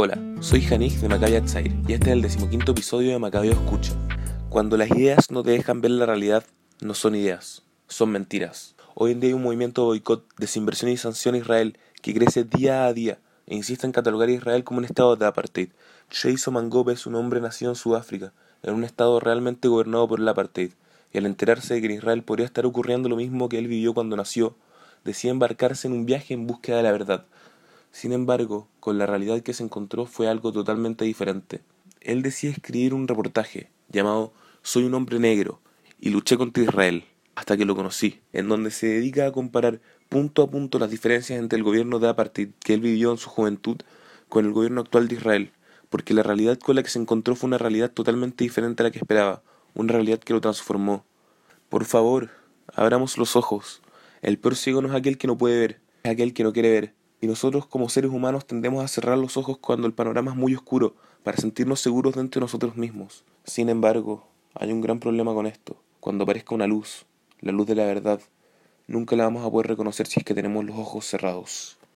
Hola, soy Janik de Maccabi Atzair y este es el decimoquinto episodio de Macabeo Escucha. Cuando las ideas no te dejan ver la realidad, no son ideas, son mentiras. Hoy en día hay un movimiento de boicot, desinversión y sanción a Israel que crece día a día e insiste en catalogar a Israel como un estado de apartheid. Jason Mangope es un hombre nacido en Sudáfrica, en un estado realmente gobernado por el apartheid, y al enterarse de que en Israel podría estar ocurriendo lo mismo que él vivió cuando nació, decide embarcarse en un viaje en búsqueda de la verdad. Sin embargo, con la realidad que se encontró fue algo totalmente diferente. Él decide escribir un reportaje llamado Soy un hombre negro y luché contra Israel hasta que lo conocí, en donde se dedica a comparar punto a punto las diferencias entre el gobierno de apartheid que él vivió en su juventud con el gobierno actual de Israel, porque la realidad con la que se encontró fue una realidad totalmente diferente a la que esperaba, una realidad que lo transformó. Por favor, abramos los ojos. El peor ciego no es aquel que no puede ver, es aquel que no quiere ver. Y nosotros como seres humanos tendemos a cerrar los ojos cuando el panorama es muy oscuro, para sentirnos seguros dentro de nosotros mismos. Sin embargo, hay un gran problema con esto. Cuando aparezca una luz, la luz de la verdad, nunca la vamos a poder reconocer si es que tenemos los ojos cerrados.